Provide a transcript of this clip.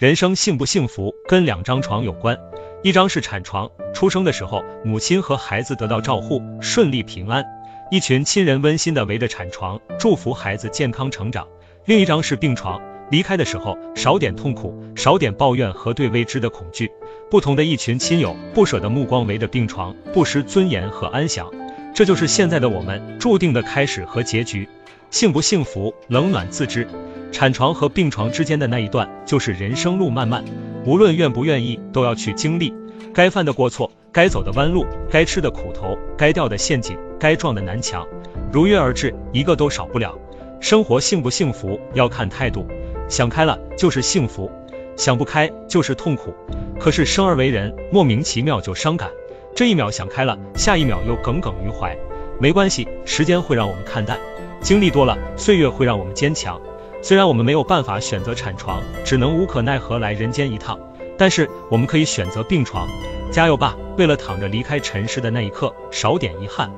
人生幸不幸福跟两张床有关，一张是产床，出生的时候母亲和孩子得到照护，顺利平安，一群亲人温馨的围着产床，祝福孩子健康成长；另一张是病床，离开的时候少点痛苦，少点抱怨和对未知的恐惧，不同的一群亲友不舍的目光围着病床，不失尊严和安详。这就是现在的我们注定的开始和结局，幸不幸福，冷暖自知。产床和病床之间的那一段，就是人生路漫漫，无论愿不愿意，都要去经历。该犯的过错，该走的弯路，该吃的苦头，该掉的陷阱，该撞的南墙，如约而至，一个都少不了。生活幸不幸福，要看态度。想开了就是幸福，想不开就是痛苦。可是生而为人，莫名其妙就伤感，这一秒想开了，下一秒又耿耿于怀。没关系，时间会让我们看淡，经历多了，岁月会让我们坚强。虽然我们没有办法选择产床，只能无可奈何来人间一趟，但是我们可以选择病床。加油吧，为了躺着离开尘世的那一刻，少点遗憾。